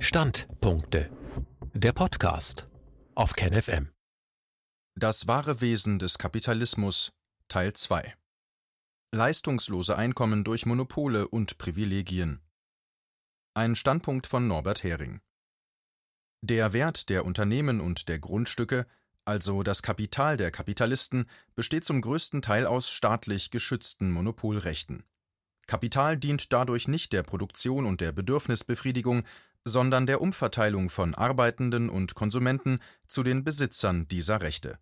Standpunkte. Der Podcast auf KenFM. Das wahre Wesen des Kapitalismus Teil 2. Leistungslose Einkommen durch Monopole und Privilegien. Ein Standpunkt von Norbert Hering. Der Wert der Unternehmen und der Grundstücke, also das Kapital der Kapitalisten, besteht zum größten Teil aus staatlich geschützten Monopolrechten. Kapital dient dadurch nicht der Produktion und der Bedürfnisbefriedigung, sondern der Umverteilung von Arbeitenden und Konsumenten zu den Besitzern dieser Rechte.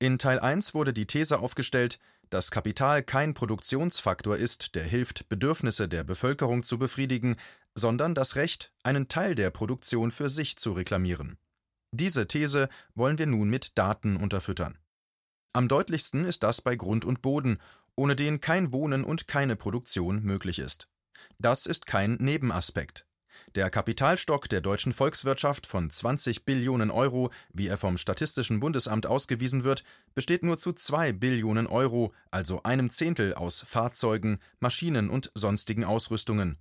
In Teil 1 wurde die These aufgestellt, dass Kapital kein Produktionsfaktor ist, der hilft, Bedürfnisse der Bevölkerung zu befriedigen, sondern das Recht, einen Teil der Produktion für sich zu reklamieren. Diese These wollen wir nun mit Daten unterfüttern. Am deutlichsten ist das bei Grund und Boden, ohne den kein Wohnen und keine Produktion möglich ist. Das ist kein Nebenaspekt. Der Kapitalstock der deutschen Volkswirtschaft von 20 Billionen Euro, wie er vom Statistischen Bundesamt ausgewiesen wird, besteht nur zu 2 Billionen Euro, also einem Zehntel aus Fahrzeugen, Maschinen und sonstigen Ausrüstungen.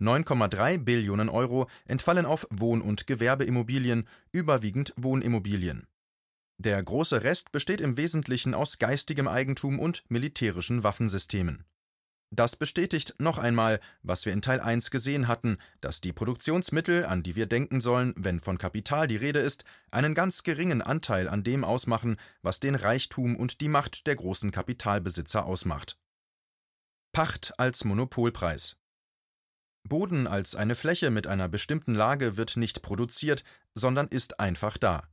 9,3 Billionen Euro entfallen auf Wohn- und Gewerbeimmobilien, überwiegend Wohnimmobilien. Der große Rest besteht im Wesentlichen aus geistigem Eigentum und militärischen Waffensystemen. Das bestätigt noch einmal, was wir in Teil 1 gesehen hatten, dass die Produktionsmittel, an die wir denken sollen, wenn von Kapital die Rede ist, einen ganz geringen Anteil an dem ausmachen, was den Reichtum und die Macht der großen Kapitalbesitzer ausmacht. Pacht als Monopolpreis Boden als eine Fläche mit einer bestimmten Lage wird nicht produziert, sondern ist einfach da.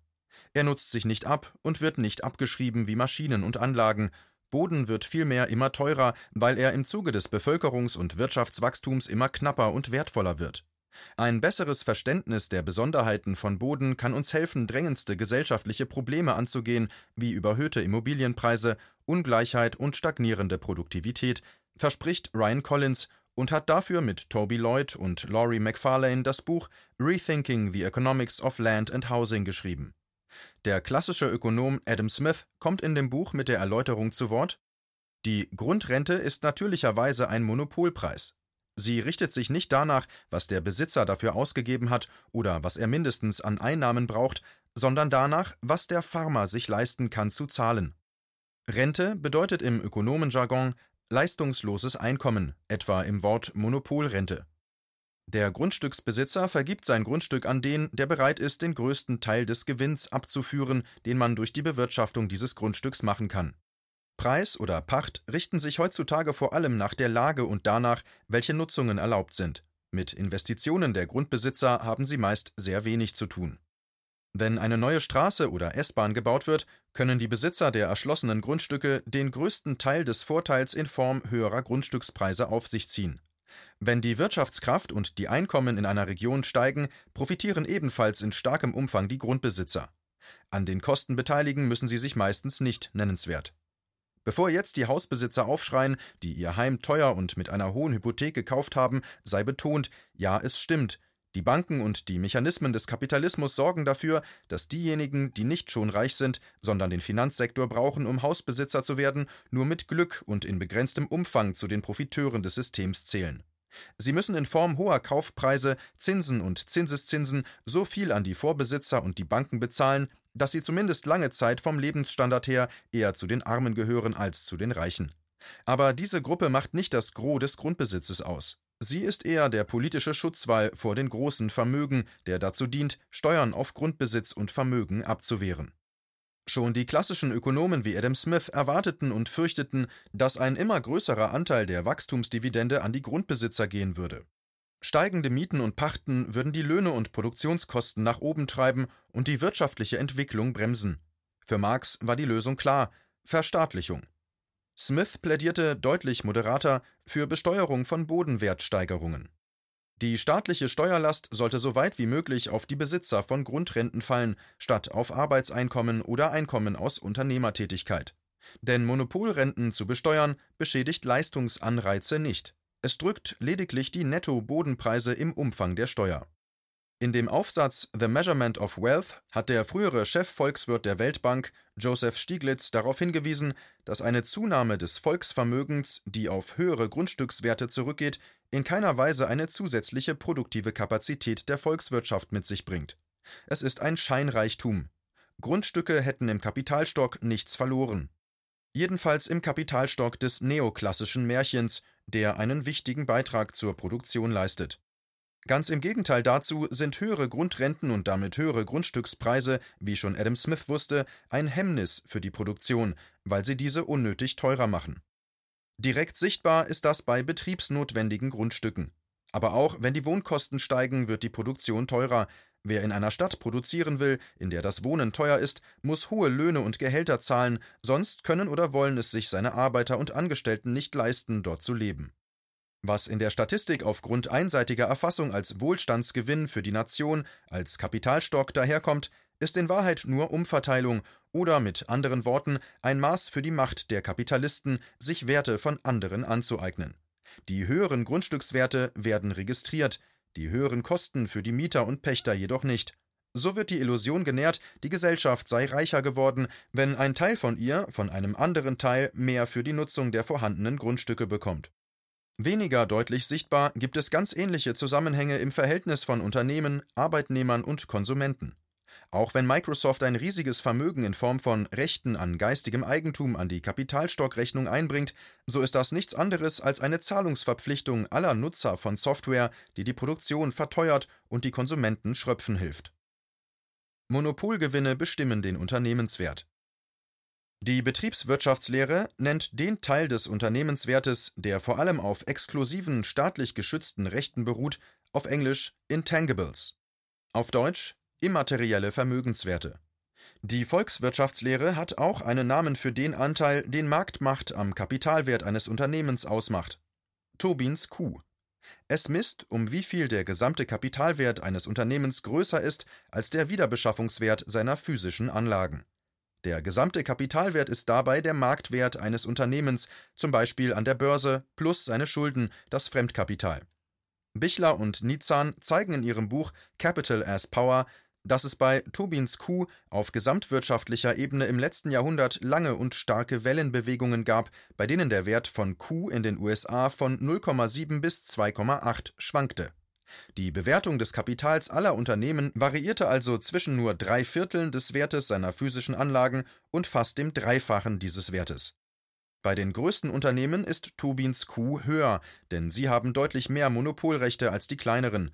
Er nutzt sich nicht ab und wird nicht abgeschrieben wie Maschinen und Anlagen, Boden wird vielmehr immer teurer, weil er im Zuge des Bevölkerungs- und Wirtschaftswachstums immer knapper und wertvoller wird. Ein besseres Verständnis der Besonderheiten von Boden kann uns helfen, drängendste gesellschaftliche Probleme anzugehen, wie überhöhte Immobilienpreise, Ungleichheit und stagnierende Produktivität, verspricht Ryan Collins und hat dafür mit Toby Lloyd und Laurie McFarlane das Buch Rethinking the Economics of Land and Housing geschrieben. Der klassische Ökonom Adam Smith kommt in dem Buch mit der Erläuterung zu Wort Die Grundrente ist natürlicherweise ein Monopolpreis. Sie richtet sich nicht danach, was der Besitzer dafür ausgegeben hat oder was er mindestens an Einnahmen braucht, sondern danach, was der Farmer sich leisten kann zu zahlen. Rente bedeutet im Ökonomenjargon leistungsloses Einkommen, etwa im Wort Monopolrente. Der Grundstücksbesitzer vergibt sein Grundstück an den, der bereit ist, den größten Teil des Gewinns abzuführen, den man durch die Bewirtschaftung dieses Grundstücks machen kann. Preis oder Pacht richten sich heutzutage vor allem nach der Lage und danach, welche Nutzungen erlaubt sind. Mit Investitionen der Grundbesitzer haben sie meist sehr wenig zu tun. Wenn eine neue Straße oder S-Bahn gebaut wird, können die Besitzer der erschlossenen Grundstücke den größten Teil des Vorteils in Form höherer Grundstückspreise auf sich ziehen. Wenn die Wirtschaftskraft und die Einkommen in einer Region steigen, profitieren ebenfalls in starkem Umfang die Grundbesitzer. An den Kosten beteiligen müssen sie sich meistens nicht nennenswert. Bevor jetzt die Hausbesitzer aufschreien, die ihr Heim teuer und mit einer hohen Hypothek gekauft haben, sei betont, ja, es stimmt, die Banken und die Mechanismen des Kapitalismus sorgen dafür, dass diejenigen, die nicht schon reich sind, sondern den Finanzsektor brauchen, um Hausbesitzer zu werden, nur mit Glück und in begrenztem Umfang zu den Profiteuren des Systems zählen. Sie müssen in Form hoher Kaufpreise, Zinsen und Zinseszinsen so viel an die Vorbesitzer und die Banken bezahlen, dass sie zumindest lange Zeit vom Lebensstandard her eher zu den Armen gehören als zu den Reichen. Aber diese Gruppe macht nicht das Gros des Grundbesitzes aus. Sie ist eher der politische Schutzwall vor den großen Vermögen, der dazu dient, Steuern auf Grundbesitz und Vermögen abzuwehren. Schon die klassischen Ökonomen wie Adam Smith erwarteten und fürchteten, dass ein immer größerer Anteil der Wachstumsdividende an die Grundbesitzer gehen würde. Steigende Mieten und Pachten würden die Löhne und Produktionskosten nach oben treiben und die wirtschaftliche Entwicklung bremsen. Für Marx war die Lösung klar Verstaatlichung. Smith plädierte deutlich moderater für Besteuerung von Bodenwertsteigerungen. Die staatliche Steuerlast sollte so weit wie möglich auf die Besitzer von Grundrenten fallen, statt auf Arbeitseinkommen oder Einkommen aus Unternehmertätigkeit. Denn Monopolrenten zu besteuern beschädigt Leistungsanreize nicht. Es drückt lediglich die Netto-Bodenpreise im Umfang der Steuer. In dem Aufsatz The Measurement of Wealth hat der frühere Chefvolkswirt der Weltbank, Joseph Stieglitz, darauf hingewiesen, dass eine Zunahme des Volksvermögens, die auf höhere Grundstückswerte zurückgeht, in keiner Weise eine zusätzliche produktive Kapazität der Volkswirtschaft mit sich bringt. Es ist ein Scheinreichtum. Grundstücke hätten im Kapitalstock nichts verloren. Jedenfalls im Kapitalstock des neoklassischen Märchens, der einen wichtigen Beitrag zur Produktion leistet. Ganz im Gegenteil dazu sind höhere Grundrenten und damit höhere Grundstückspreise, wie schon Adam Smith wusste, ein Hemmnis für die Produktion, weil sie diese unnötig teurer machen. Direkt sichtbar ist das bei betriebsnotwendigen Grundstücken. Aber auch wenn die Wohnkosten steigen, wird die Produktion teurer. Wer in einer Stadt produzieren will, in der das Wohnen teuer ist, muss hohe Löhne und Gehälter zahlen, sonst können oder wollen es sich seine Arbeiter und Angestellten nicht leisten, dort zu leben. Was in der Statistik aufgrund einseitiger Erfassung als Wohlstandsgewinn für die Nation, als Kapitalstock daherkommt, ist in Wahrheit nur Umverteilung oder mit anderen Worten ein Maß für die Macht der Kapitalisten, sich Werte von anderen anzueignen. Die höheren Grundstückswerte werden registriert, die höheren Kosten für die Mieter und Pächter jedoch nicht. So wird die Illusion genährt, die Gesellschaft sei reicher geworden, wenn ein Teil von ihr von einem anderen Teil mehr für die Nutzung der vorhandenen Grundstücke bekommt. Weniger deutlich sichtbar gibt es ganz ähnliche Zusammenhänge im Verhältnis von Unternehmen, Arbeitnehmern und Konsumenten. Auch wenn Microsoft ein riesiges Vermögen in Form von Rechten an geistigem Eigentum an die Kapitalstockrechnung einbringt, so ist das nichts anderes als eine Zahlungsverpflichtung aller Nutzer von Software, die die Produktion verteuert und die Konsumenten schröpfen hilft. Monopolgewinne bestimmen den Unternehmenswert. Die Betriebswirtschaftslehre nennt den Teil des Unternehmenswertes, der vor allem auf exklusiven staatlich geschützten Rechten beruht, auf Englisch Intangibles. Auf Deutsch immaterielle Vermögenswerte. Die Volkswirtschaftslehre hat auch einen Namen für den Anteil, den Marktmacht am Kapitalwert eines Unternehmens ausmacht. Tobins Kuh. Es misst, um wie viel der gesamte Kapitalwert eines Unternehmens größer ist als der Wiederbeschaffungswert seiner physischen Anlagen. Der gesamte Kapitalwert ist dabei der Marktwert eines Unternehmens, zum Beispiel an der Börse, plus seine Schulden, das Fremdkapital. Bichler und Nizan zeigen in ihrem Buch Capital as Power, dass es bei Tobins Kuh auf gesamtwirtschaftlicher Ebene im letzten Jahrhundert lange und starke Wellenbewegungen gab, bei denen der Wert von Q in den USA von 0,7 bis 2,8 schwankte die Bewertung des Kapitals aller Unternehmen variierte also zwischen nur drei Vierteln des Wertes seiner physischen Anlagen und fast dem Dreifachen dieses Wertes. Bei den größten Unternehmen ist Tobins Q höher, denn sie haben deutlich mehr Monopolrechte als die kleineren.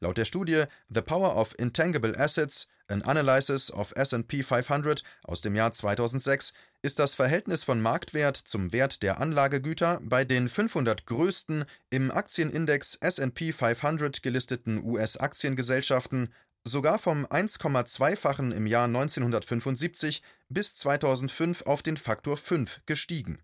Laut der Studie The Power of Intangible Assets, an Analysis of SP 500 aus dem Jahr 2006 ist das Verhältnis von Marktwert zum Wert der Anlagegüter bei den 500 größten im Aktienindex SP 500 gelisteten US-Aktiengesellschaften sogar vom 1,2-fachen im Jahr 1975 bis 2005 auf den Faktor 5 gestiegen.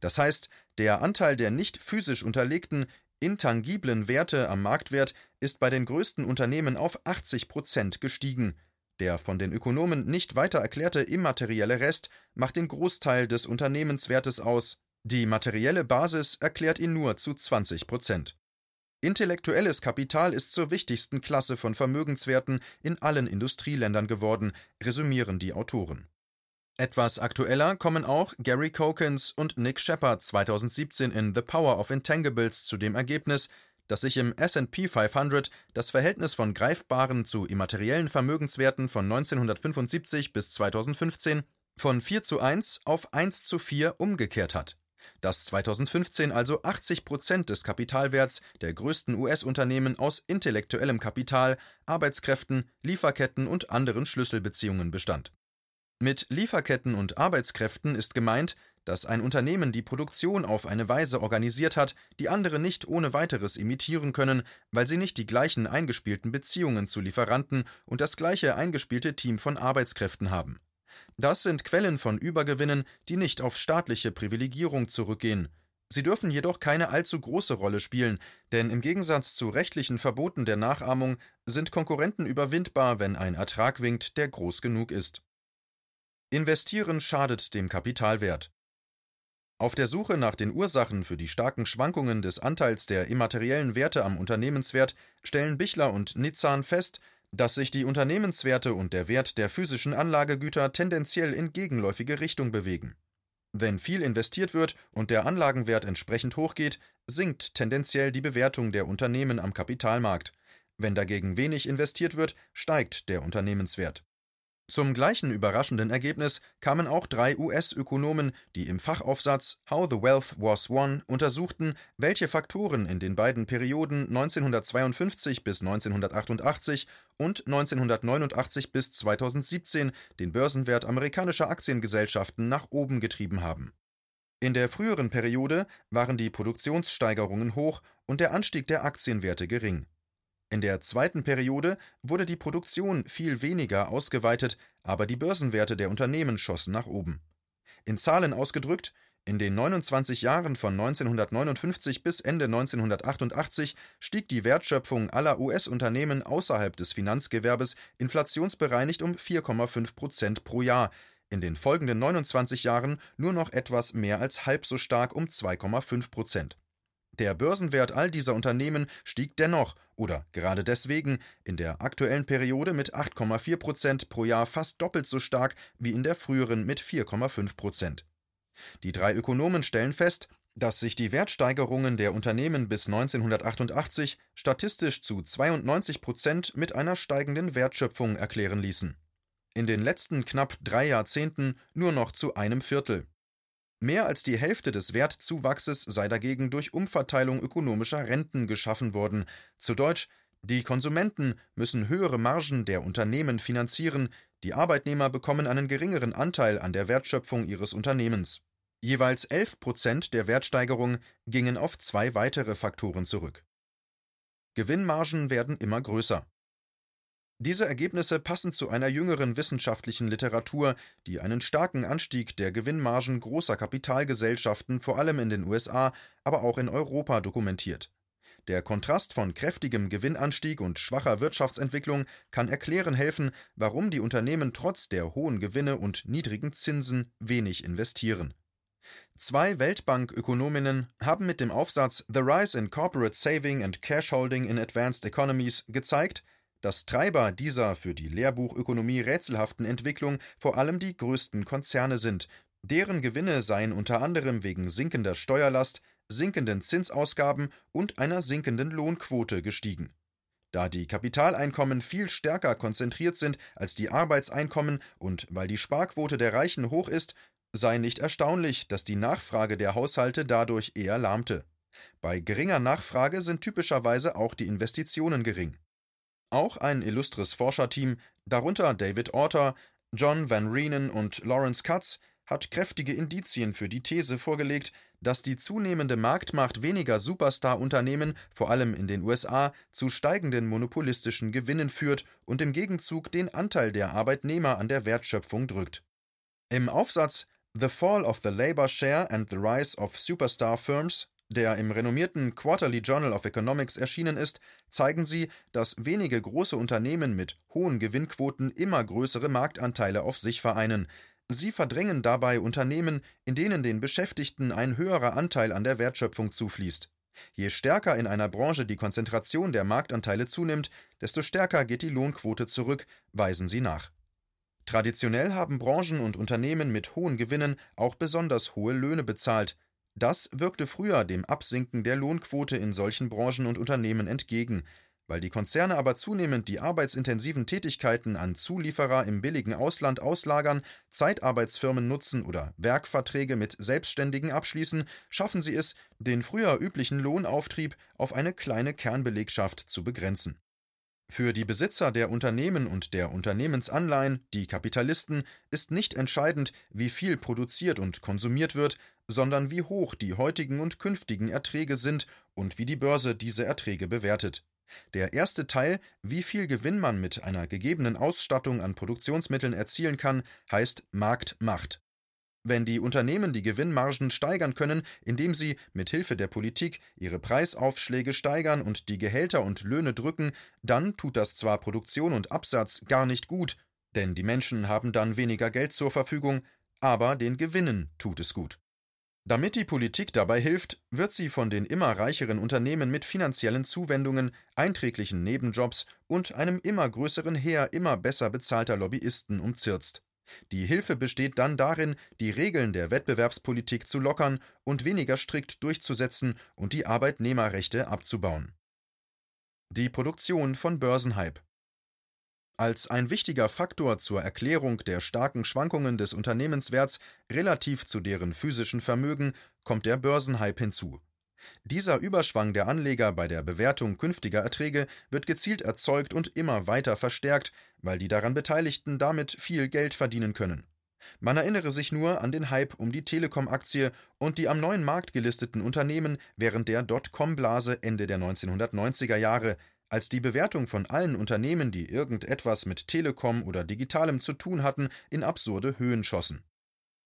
Das heißt, der Anteil der nicht physisch unterlegten intangiblen Werte am Marktwert ist bei den größten Unternehmen auf 80 Prozent gestiegen. Der von den Ökonomen nicht weiter erklärte immaterielle Rest macht den Großteil des Unternehmenswertes aus, die materielle Basis erklärt ihn nur zu 20 Prozent. Intellektuelles Kapital ist zur wichtigsten Klasse von Vermögenswerten in allen Industrieländern geworden, resümieren die Autoren. Etwas aktueller kommen auch Gary Kokens und Nick Shepard 2017 in The Power of Intangibles zu dem Ergebnis, dass sich im SP 500 das Verhältnis von greifbaren zu immateriellen Vermögenswerten von 1975 bis 2015 von 4 zu 1 auf 1 zu 4 umgekehrt hat. Dass 2015 also 80 Prozent des Kapitalwerts der größten US-Unternehmen aus intellektuellem Kapital, Arbeitskräften, Lieferketten und anderen Schlüsselbeziehungen bestand. Mit Lieferketten und Arbeitskräften ist gemeint, dass ein Unternehmen die Produktion auf eine Weise organisiert hat, die andere nicht ohne weiteres imitieren können, weil sie nicht die gleichen eingespielten Beziehungen zu Lieferanten und das gleiche eingespielte Team von Arbeitskräften haben. Das sind Quellen von Übergewinnen, die nicht auf staatliche Privilegierung zurückgehen. Sie dürfen jedoch keine allzu große Rolle spielen, denn im Gegensatz zu rechtlichen Verboten der Nachahmung sind Konkurrenten überwindbar, wenn ein Ertrag winkt, der groß genug ist. Investieren schadet dem Kapitalwert. Auf der Suche nach den Ursachen für die starken Schwankungen des Anteils der immateriellen Werte am Unternehmenswert stellen Bichler und Nitzan fest, dass sich die Unternehmenswerte und der Wert der physischen Anlagegüter tendenziell in gegenläufige Richtung bewegen. Wenn viel investiert wird und der Anlagenwert entsprechend hochgeht, sinkt tendenziell die Bewertung der Unternehmen am Kapitalmarkt. Wenn dagegen wenig investiert wird, steigt der Unternehmenswert. Zum gleichen überraschenden Ergebnis kamen auch drei US-Ökonomen, die im Fachaufsatz How the Wealth Was Won untersuchten, welche Faktoren in den beiden Perioden 1952 bis 1988 und 1989 bis 2017 den Börsenwert amerikanischer Aktiengesellschaften nach oben getrieben haben. In der früheren Periode waren die Produktionssteigerungen hoch und der Anstieg der Aktienwerte gering. In der zweiten Periode wurde die Produktion viel weniger ausgeweitet, aber die Börsenwerte der Unternehmen schossen nach oben. In Zahlen ausgedrückt, in den 29 Jahren von 1959 bis Ende 1988 stieg die Wertschöpfung aller US-Unternehmen außerhalb des Finanzgewerbes inflationsbereinigt um 4,5 Prozent pro Jahr, in den folgenden 29 Jahren nur noch etwas mehr als halb so stark um 2,5 Prozent. Der Börsenwert all dieser Unternehmen stieg dennoch oder gerade deswegen in der aktuellen Periode mit 8,4 Prozent pro Jahr fast doppelt so stark wie in der früheren mit 4,5 Prozent. Die drei Ökonomen stellen fest, dass sich die Wertsteigerungen der Unternehmen bis 1988 statistisch zu 92 Prozent mit einer steigenden Wertschöpfung erklären ließen. In den letzten knapp drei Jahrzehnten nur noch zu einem Viertel. Mehr als die Hälfte des Wertzuwachses sei dagegen durch Umverteilung ökonomischer Renten geschaffen worden. Zu Deutsch, die Konsumenten müssen höhere Margen der Unternehmen finanzieren, die Arbeitnehmer bekommen einen geringeren Anteil an der Wertschöpfung ihres Unternehmens. Jeweils 11 Prozent der Wertsteigerung gingen auf zwei weitere Faktoren zurück. Gewinnmargen werden immer größer. Diese Ergebnisse passen zu einer jüngeren wissenschaftlichen Literatur, die einen starken Anstieg der Gewinnmargen großer Kapitalgesellschaften vor allem in den USA, aber auch in Europa dokumentiert. Der Kontrast von kräftigem Gewinnanstieg und schwacher Wirtschaftsentwicklung kann erklären helfen, warum die Unternehmen trotz der hohen Gewinne und niedrigen Zinsen wenig investieren. Zwei Weltbank-Ökonominnen haben mit dem Aufsatz The Rise in Corporate Saving and Cash Holding in Advanced Economies gezeigt, dass Treiber dieser für die Lehrbuchökonomie rätselhaften Entwicklung vor allem die größten Konzerne sind, deren Gewinne seien unter anderem wegen sinkender Steuerlast, sinkenden Zinsausgaben und einer sinkenden Lohnquote gestiegen. Da die Kapitaleinkommen viel stärker konzentriert sind als die Arbeitseinkommen und weil die Sparquote der Reichen hoch ist, sei nicht erstaunlich, dass die Nachfrage der Haushalte dadurch eher lahmte. Bei geringer Nachfrage sind typischerweise auch die Investitionen gering. Auch ein illustres Forscherteam, darunter David Orter, John Van Reenen und Lawrence Katz, hat kräftige Indizien für die These vorgelegt, dass die zunehmende Marktmacht weniger Superstar-Unternehmen, vor allem in den USA, zu steigenden monopolistischen Gewinnen führt und im Gegenzug den Anteil der Arbeitnehmer an der Wertschöpfung drückt. Im Aufsatz The Fall of the Labor Share and the Rise of Superstar Firms der im renommierten Quarterly Journal of Economics erschienen ist, zeigen sie, dass wenige große Unternehmen mit hohen Gewinnquoten immer größere Marktanteile auf sich vereinen. Sie verdrängen dabei Unternehmen, in denen den Beschäftigten ein höherer Anteil an der Wertschöpfung zufließt. Je stärker in einer Branche die Konzentration der Marktanteile zunimmt, desto stärker geht die Lohnquote zurück, weisen sie nach. Traditionell haben Branchen und Unternehmen mit hohen Gewinnen auch besonders hohe Löhne bezahlt, das wirkte früher dem Absinken der Lohnquote in solchen Branchen und Unternehmen entgegen. Weil die Konzerne aber zunehmend die arbeitsintensiven Tätigkeiten an Zulieferer im billigen Ausland auslagern, Zeitarbeitsfirmen nutzen oder Werkverträge mit Selbstständigen abschließen, schaffen sie es, den früher üblichen Lohnauftrieb auf eine kleine Kernbelegschaft zu begrenzen. Für die Besitzer der Unternehmen und der Unternehmensanleihen, die Kapitalisten, ist nicht entscheidend, wie viel produziert und konsumiert wird, sondern wie hoch die heutigen und künftigen Erträge sind und wie die Börse diese Erträge bewertet. Der erste Teil, wie viel Gewinn man mit einer gegebenen Ausstattung an Produktionsmitteln erzielen kann, heißt Marktmacht. Wenn die Unternehmen die Gewinnmargen steigern können, indem sie mit Hilfe der Politik ihre Preisaufschläge steigern und die Gehälter und Löhne drücken, dann tut das zwar Produktion und Absatz gar nicht gut, denn die Menschen haben dann weniger Geld zur Verfügung, aber den Gewinnen tut es gut. Damit die Politik dabei hilft, wird sie von den immer reicheren Unternehmen mit finanziellen Zuwendungen, einträglichen Nebenjobs und einem immer größeren Heer immer besser bezahlter Lobbyisten umzirzt. Die Hilfe besteht dann darin, die Regeln der Wettbewerbspolitik zu lockern und weniger strikt durchzusetzen und die Arbeitnehmerrechte abzubauen. Die Produktion von Börsenhype als ein wichtiger Faktor zur Erklärung der starken Schwankungen des Unternehmenswerts relativ zu deren physischen Vermögen kommt der Börsenhype hinzu. Dieser Überschwang der Anleger bei der Bewertung künftiger Erträge wird gezielt erzeugt und immer weiter verstärkt, weil die daran Beteiligten damit viel Geld verdienen können. Man erinnere sich nur an den Hype um die Telekom-Aktie und die am neuen Markt gelisteten Unternehmen während der Dotcom-Blase Ende der 1990er Jahre, als die Bewertung von allen Unternehmen, die irgendetwas mit Telekom oder Digitalem zu tun hatten, in absurde Höhen schossen.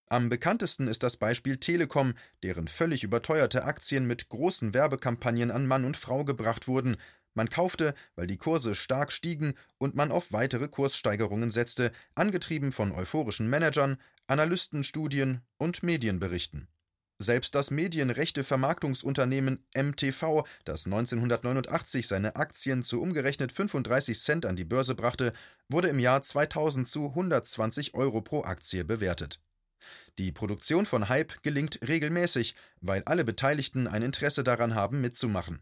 Am bekanntesten ist das Beispiel Telekom, deren völlig überteuerte Aktien mit großen Werbekampagnen an Mann und Frau gebracht wurden. Man kaufte, weil die Kurse stark stiegen und man auf weitere Kurssteigerungen setzte, angetrieben von euphorischen Managern, Analystenstudien und Medienberichten. Selbst das Medienrechte-Vermarktungsunternehmen MTV, das 1989 seine Aktien zu umgerechnet 35 Cent an die Börse brachte, wurde im Jahr 2000 zu 120 Euro pro Aktie bewertet. Die Produktion von Hype gelingt regelmäßig, weil alle Beteiligten ein Interesse daran haben, mitzumachen.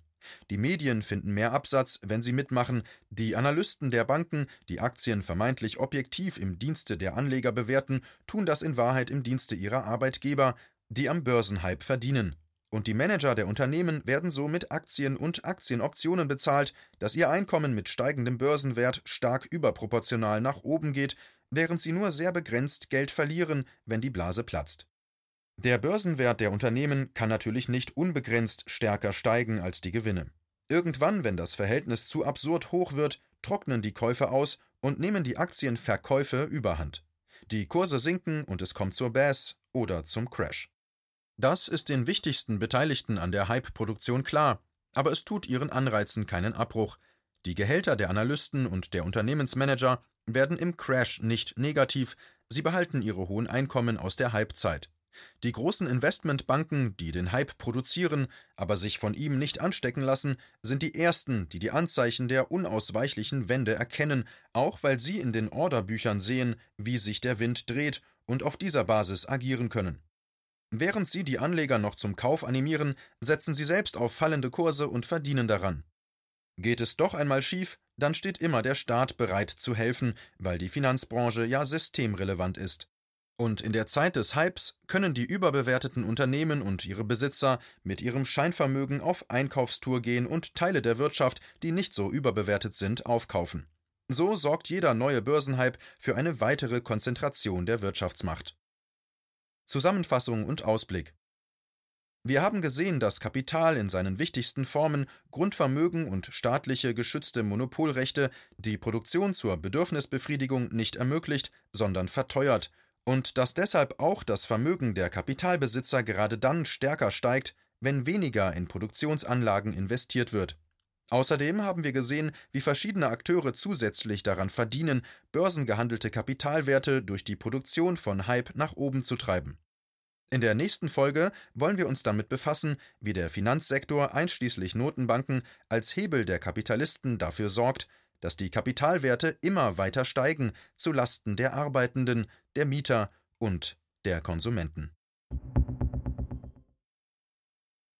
Die Medien finden mehr Absatz, wenn sie mitmachen, die Analysten der Banken, die Aktien vermeintlich objektiv im Dienste der Anleger bewerten, tun das in Wahrheit im Dienste ihrer Arbeitgeber, die am Börsenhype verdienen. Und die Manager der Unternehmen werden so mit Aktien und Aktienoptionen bezahlt, dass ihr Einkommen mit steigendem Börsenwert stark überproportional nach oben geht, während sie nur sehr begrenzt Geld verlieren, wenn die Blase platzt. Der Börsenwert der Unternehmen kann natürlich nicht unbegrenzt stärker steigen als die Gewinne. Irgendwann, wenn das Verhältnis zu absurd hoch wird, trocknen die Käufe aus und nehmen die Aktienverkäufe überhand. Die Kurse sinken und es kommt zur Bass oder zum Crash. Das ist den wichtigsten Beteiligten an der Hype-Produktion klar, aber es tut ihren Anreizen keinen Abbruch. Die Gehälter der Analysten und der Unternehmensmanager werden im Crash nicht negativ, sie behalten ihre hohen Einkommen aus der Hype-Zeit. Die großen Investmentbanken, die den Hype produzieren, aber sich von ihm nicht anstecken lassen, sind die ersten, die die Anzeichen der unausweichlichen Wende erkennen, auch weil sie in den Orderbüchern sehen, wie sich der Wind dreht und auf dieser Basis agieren können. Während sie die Anleger noch zum Kauf animieren, setzen sie selbst auf fallende Kurse und verdienen daran. Geht es doch einmal schief, dann steht immer der Staat bereit zu helfen, weil die Finanzbranche ja systemrelevant ist. Und in der Zeit des Hypes können die überbewerteten Unternehmen und ihre Besitzer mit ihrem Scheinvermögen auf Einkaufstour gehen und Teile der Wirtschaft, die nicht so überbewertet sind, aufkaufen. So sorgt jeder neue Börsenhype für eine weitere Konzentration der Wirtschaftsmacht. Zusammenfassung und Ausblick Wir haben gesehen, dass Kapital in seinen wichtigsten Formen, Grundvermögen und staatliche geschützte Monopolrechte, die Produktion zur Bedürfnisbefriedigung nicht ermöglicht, sondern verteuert, und dass deshalb auch das Vermögen der Kapitalbesitzer gerade dann stärker steigt, wenn weniger in Produktionsanlagen investiert wird. Außerdem haben wir gesehen, wie verschiedene Akteure zusätzlich daran verdienen, börsengehandelte Kapitalwerte durch die Produktion von Hype nach oben zu treiben. In der nächsten Folge wollen wir uns damit befassen, wie der Finanzsektor einschließlich Notenbanken als Hebel der Kapitalisten dafür sorgt, dass die Kapitalwerte immer weiter steigen zu Lasten der Arbeitenden, der Mieter und der Konsumenten.